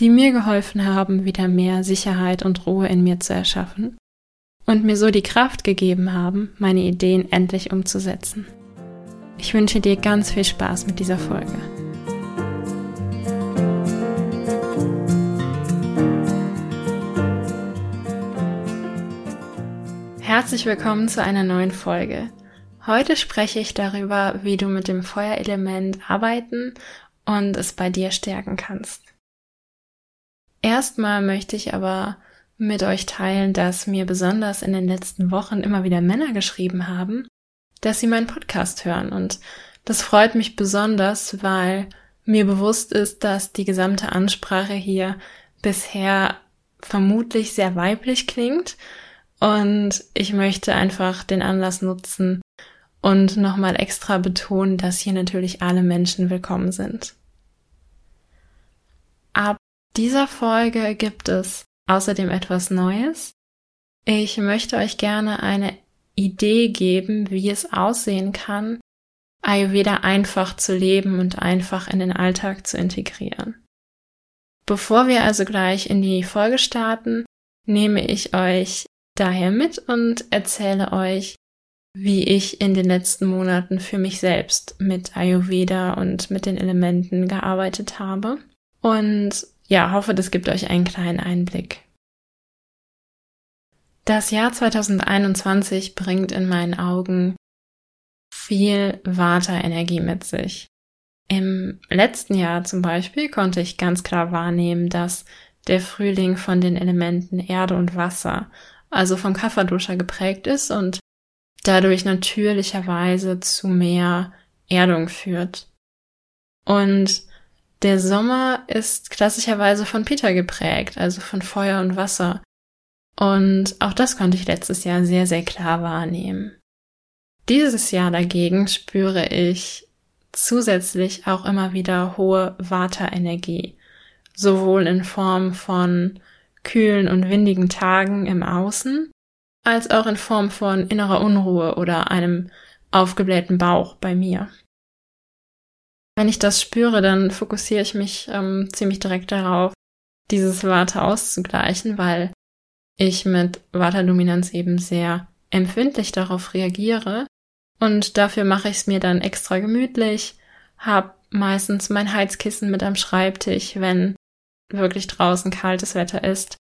die mir geholfen haben, wieder mehr Sicherheit und Ruhe in mir zu erschaffen und mir so die Kraft gegeben haben, meine Ideen endlich umzusetzen. Ich wünsche dir ganz viel Spaß mit dieser Folge. Herzlich willkommen zu einer neuen Folge. Heute spreche ich darüber, wie du mit dem Feuerelement arbeiten und es bei dir stärken kannst. Erstmal möchte ich aber mit euch teilen, dass mir besonders in den letzten Wochen immer wieder Männer geschrieben haben, dass sie meinen Podcast hören. Und das freut mich besonders, weil mir bewusst ist, dass die gesamte Ansprache hier bisher vermutlich sehr weiblich klingt. Und ich möchte einfach den Anlass nutzen und nochmal extra betonen, dass hier natürlich alle Menschen willkommen sind. Dieser Folge gibt es außerdem etwas Neues. Ich möchte euch gerne eine Idee geben, wie es aussehen kann, Ayurveda einfach zu leben und einfach in den Alltag zu integrieren. Bevor wir also gleich in die Folge starten, nehme ich euch daher mit und erzähle euch, wie ich in den letzten Monaten für mich selbst mit Ayurveda und mit den Elementen gearbeitet habe. Und ja, hoffe, das gibt euch einen kleinen Einblick. Das Jahr 2021 bringt in meinen Augen viel Vata-Energie mit sich. Im letzten Jahr zum Beispiel konnte ich ganz klar wahrnehmen, dass der Frühling von den Elementen Erde und Wasser, also vom Kapha-Dosha geprägt ist und dadurch natürlicherweise zu mehr Erdung führt. Und der Sommer ist klassischerweise von Peter geprägt, also von Feuer und Wasser. Und auch das konnte ich letztes Jahr sehr, sehr klar wahrnehmen. Dieses Jahr dagegen spüre ich zusätzlich auch immer wieder hohe Vata-Energie, sowohl in Form von kühlen und windigen Tagen im Außen, als auch in Form von innerer Unruhe oder einem aufgeblähten Bauch bei mir. Wenn ich das spüre, dann fokussiere ich mich ähm, ziemlich direkt darauf, dieses Vata auszugleichen, weil ich mit Vata-Dominanz eben sehr empfindlich darauf reagiere. Und dafür mache ich es mir dann extra gemütlich, habe meistens mein Heizkissen mit am Schreibtisch, wenn wirklich draußen kaltes Wetter ist.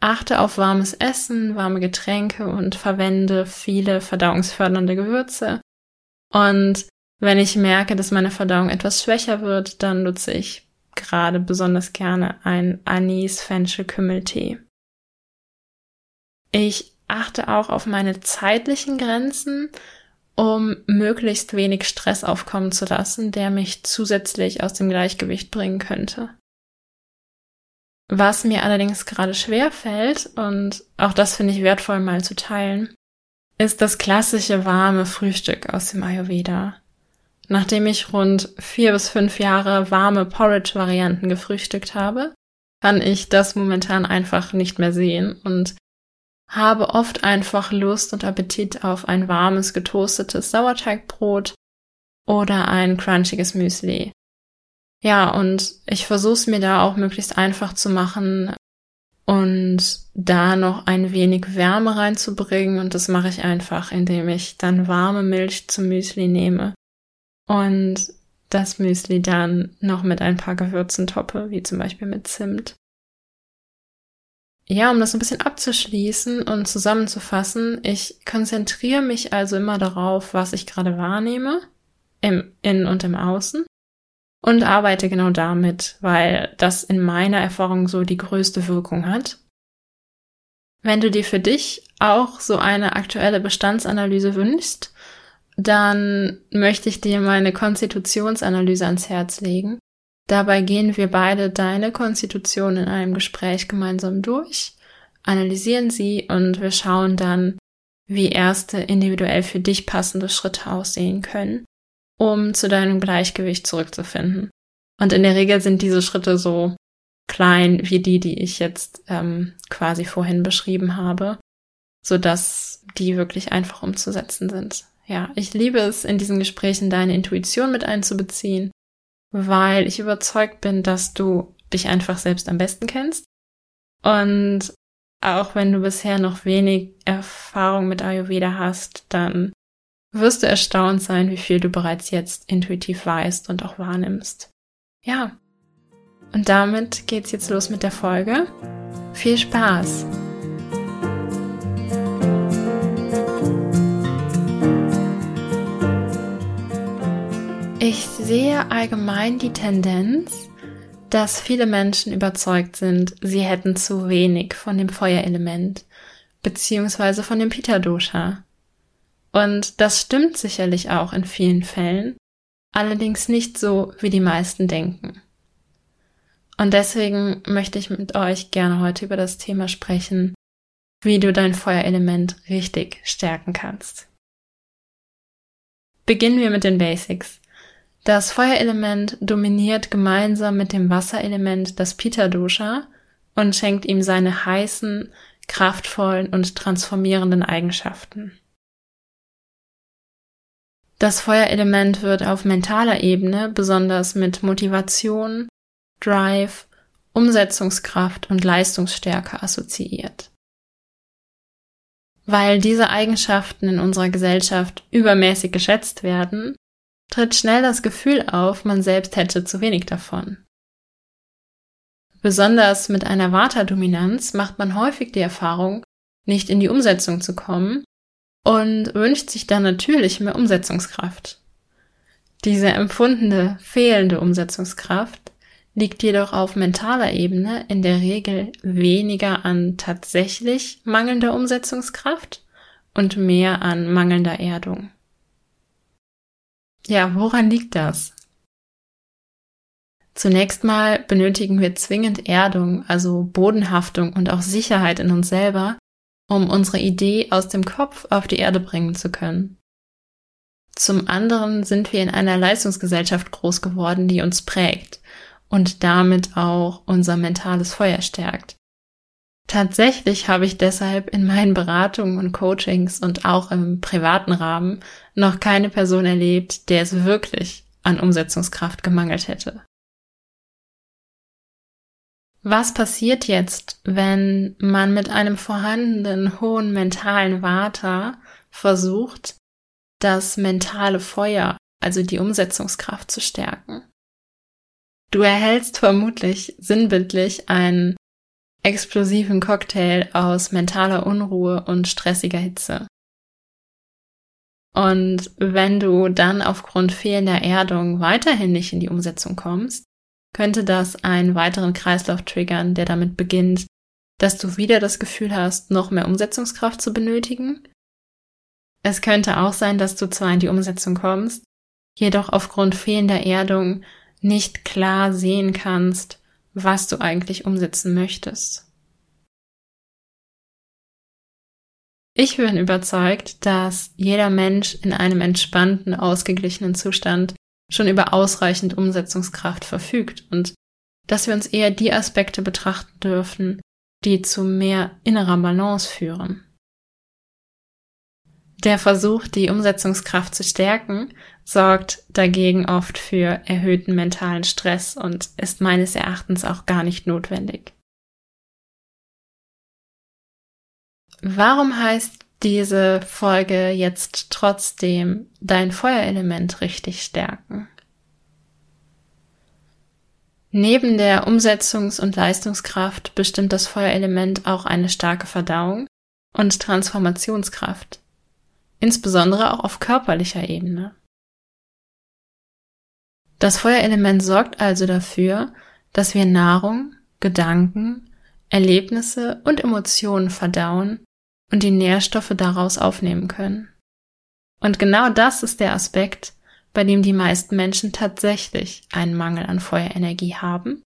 Achte auf warmes Essen, warme Getränke und verwende viele verdauungsfördernde Gewürze. Und wenn ich merke, dass meine Verdauung etwas schwächer wird, dann nutze ich gerade besonders gerne einen Anis-Fenchel-Kümmeltee. Ich achte auch auf meine zeitlichen Grenzen, um möglichst wenig Stress aufkommen zu lassen, der mich zusätzlich aus dem Gleichgewicht bringen könnte. Was mir allerdings gerade schwer fällt, und auch das finde ich wertvoll mal zu teilen, ist das klassische warme Frühstück aus dem Ayurveda. Nachdem ich rund vier bis fünf Jahre warme Porridge-Varianten gefrühstückt habe, kann ich das momentan einfach nicht mehr sehen und habe oft einfach Lust und Appetit auf ein warmes, getoastetes Sauerteigbrot oder ein crunchiges Müsli. Ja, und ich versuche es mir da auch möglichst einfach zu machen und da noch ein wenig Wärme reinzubringen und das mache ich einfach, indem ich dann warme Milch zum Müsli nehme und das Müsli dann noch mit ein paar Gewürzen toppe, wie zum Beispiel mit Zimt. Ja, um das ein bisschen abzuschließen und zusammenzufassen, ich konzentriere mich also immer darauf, was ich gerade wahrnehme, im Innen und im Außen, und arbeite genau damit, weil das in meiner Erfahrung so die größte Wirkung hat. Wenn du dir für dich auch so eine aktuelle Bestandsanalyse wünschst, dann möchte ich dir meine Konstitutionsanalyse ans Herz legen. Dabei gehen wir beide deine Konstitution in einem Gespräch gemeinsam durch, analysieren sie und wir schauen dann, wie erste individuell für dich passende Schritte aussehen können, um zu deinem Gleichgewicht zurückzufinden. Und in der Regel sind diese Schritte so klein wie die, die ich jetzt ähm, quasi vorhin beschrieben habe, so dass die wirklich einfach umzusetzen sind. Ja, ich liebe es, in diesen Gesprächen deine Intuition mit einzubeziehen, weil ich überzeugt bin, dass du dich einfach selbst am besten kennst. Und auch wenn du bisher noch wenig Erfahrung mit Ayurveda hast, dann wirst du erstaunt sein, wie viel du bereits jetzt intuitiv weißt und auch wahrnimmst. Ja. Und damit geht's jetzt los mit der Folge. Viel Spaß! Ich sehe allgemein die Tendenz, dass viele Menschen überzeugt sind, sie hätten zu wenig von dem Feuerelement beziehungsweise von dem Pita Dosha. Und das stimmt sicherlich auch in vielen Fällen, allerdings nicht so, wie die meisten denken. Und deswegen möchte ich mit euch gerne heute über das Thema sprechen, wie du dein Feuerelement richtig stärken kannst. Beginnen wir mit den Basics. Das Feuerelement dominiert gemeinsam mit dem Wasserelement das Pita Dosha und schenkt ihm seine heißen, kraftvollen und transformierenden Eigenschaften. Das Feuerelement wird auf mentaler Ebene besonders mit Motivation, Drive, Umsetzungskraft und Leistungsstärke assoziiert. Weil diese Eigenschaften in unserer Gesellschaft übermäßig geschätzt werden, tritt schnell das Gefühl auf, man selbst hätte zu wenig davon. Besonders mit einer Vata-Dominanz macht man häufig die Erfahrung, nicht in die Umsetzung zu kommen und wünscht sich dann natürlich mehr Umsetzungskraft. Diese empfundene, fehlende Umsetzungskraft liegt jedoch auf mentaler Ebene in der Regel weniger an tatsächlich mangelnder Umsetzungskraft und mehr an mangelnder Erdung. Ja, woran liegt das? Zunächst mal benötigen wir zwingend Erdung, also Bodenhaftung und auch Sicherheit in uns selber, um unsere Idee aus dem Kopf auf die Erde bringen zu können. Zum anderen sind wir in einer Leistungsgesellschaft groß geworden, die uns prägt und damit auch unser mentales Feuer stärkt. Tatsächlich habe ich deshalb in meinen Beratungen und Coachings und auch im privaten Rahmen noch keine Person erlebt, der es wirklich an Umsetzungskraft gemangelt hätte. Was passiert jetzt, wenn man mit einem vorhandenen hohen mentalen Vata versucht, das mentale Feuer, also die Umsetzungskraft zu stärken? Du erhältst vermutlich sinnbildlich einen explosiven Cocktail aus mentaler Unruhe und stressiger Hitze. Und wenn du dann aufgrund fehlender Erdung weiterhin nicht in die Umsetzung kommst, könnte das einen weiteren Kreislauf triggern, der damit beginnt, dass du wieder das Gefühl hast, noch mehr Umsetzungskraft zu benötigen. Es könnte auch sein, dass du zwar in die Umsetzung kommst, jedoch aufgrund fehlender Erdung nicht klar sehen kannst, was du eigentlich umsetzen möchtest. Ich bin überzeugt, dass jeder Mensch in einem entspannten, ausgeglichenen Zustand schon über ausreichend Umsetzungskraft verfügt und dass wir uns eher die Aspekte betrachten dürfen, die zu mehr innerer Balance führen. Der Versuch, die Umsetzungskraft zu stärken, sorgt dagegen oft für erhöhten mentalen Stress und ist meines Erachtens auch gar nicht notwendig. Warum heißt diese Folge jetzt trotzdem dein Feuerelement richtig stärken? Neben der Umsetzungs- und Leistungskraft bestimmt das Feuerelement auch eine starke Verdauung und Transformationskraft, insbesondere auch auf körperlicher Ebene. Das Feuerelement sorgt also dafür, dass wir Nahrung, Gedanken, Erlebnisse und Emotionen verdauen und die Nährstoffe daraus aufnehmen können. Und genau das ist der Aspekt, bei dem die meisten Menschen tatsächlich einen Mangel an Feuerenergie haben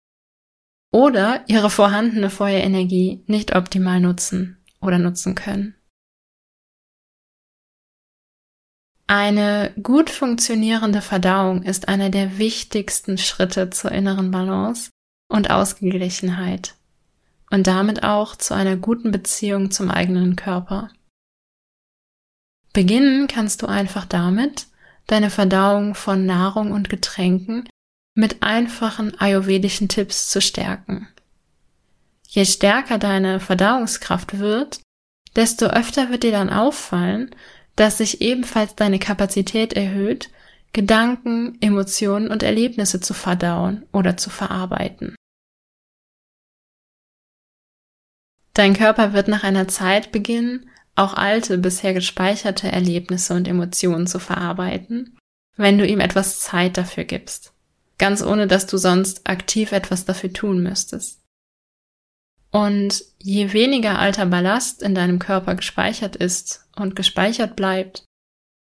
oder ihre vorhandene Feuerenergie nicht optimal nutzen oder nutzen können. Eine gut funktionierende Verdauung ist einer der wichtigsten Schritte zur inneren Balance und Ausgeglichenheit und damit auch zu einer guten Beziehung zum eigenen Körper. Beginnen kannst du einfach damit, deine Verdauung von Nahrung und Getränken mit einfachen ayurvedischen Tipps zu stärken. Je stärker deine Verdauungskraft wird, desto öfter wird dir dann auffallen, dass sich ebenfalls deine Kapazität erhöht, Gedanken, Emotionen und Erlebnisse zu verdauen oder zu verarbeiten. Dein Körper wird nach einer Zeit beginnen, auch alte, bisher gespeicherte Erlebnisse und Emotionen zu verarbeiten, wenn du ihm etwas Zeit dafür gibst, ganz ohne dass du sonst aktiv etwas dafür tun müsstest. Und je weniger alter Ballast in deinem Körper gespeichert ist und gespeichert bleibt,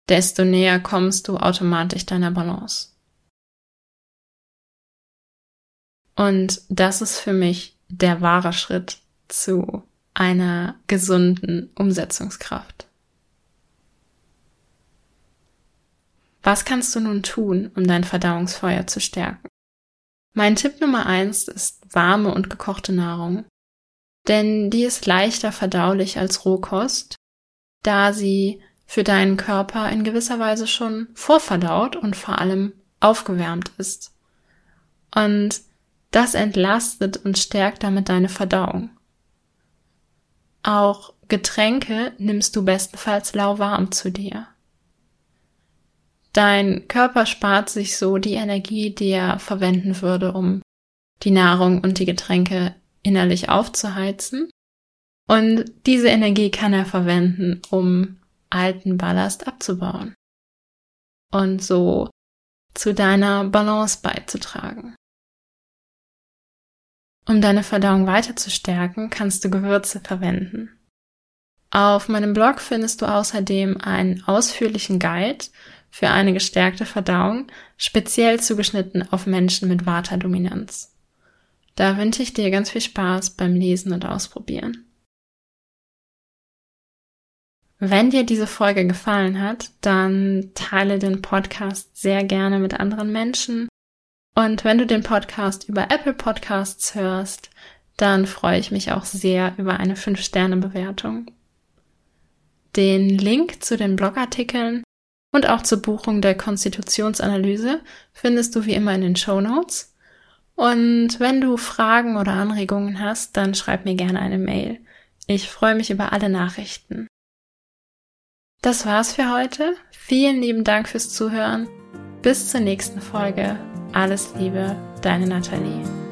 desto näher kommst du automatisch deiner Balance. Und das ist für mich der wahre Schritt zu einer gesunden Umsetzungskraft. Was kannst du nun tun, um dein Verdauungsfeuer zu stärken? Mein Tipp Nummer eins ist warme und gekochte Nahrung, denn die ist leichter verdaulich als Rohkost, da sie für deinen Körper in gewisser Weise schon vorverdaut und vor allem aufgewärmt ist. Und das entlastet und stärkt damit deine Verdauung. Auch Getränke nimmst du bestenfalls lauwarm zu dir. Dein Körper spart sich so die Energie, die er verwenden würde, um die Nahrung und die Getränke innerlich aufzuheizen. Und diese Energie kann er verwenden, um alten Ballast abzubauen und so zu deiner Balance beizutragen. Um deine Verdauung weiter zu stärken, kannst du Gewürze verwenden. Auf meinem Blog findest du außerdem einen ausführlichen Guide für eine gestärkte Verdauung, speziell zugeschnitten auf Menschen mit Vata-Dominanz. Da wünsche ich dir ganz viel Spaß beim Lesen und Ausprobieren. Wenn dir diese Folge gefallen hat, dann teile den Podcast sehr gerne mit anderen Menschen und wenn du den Podcast über Apple Podcasts hörst, dann freue ich mich auch sehr über eine 5-Sterne-Bewertung. Den Link zu den Blogartikeln und auch zur Buchung der Konstitutionsanalyse findest du wie immer in den Show Notes. Und wenn du Fragen oder Anregungen hast, dann schreib mir gerne eine Mail. Ich freue mich über alle Nachrichten. Das war's für heute. Vielen lieben Dank fürs Zuhören. Bis zur nächsten Folge. Alles Liebe, deine Nathalie.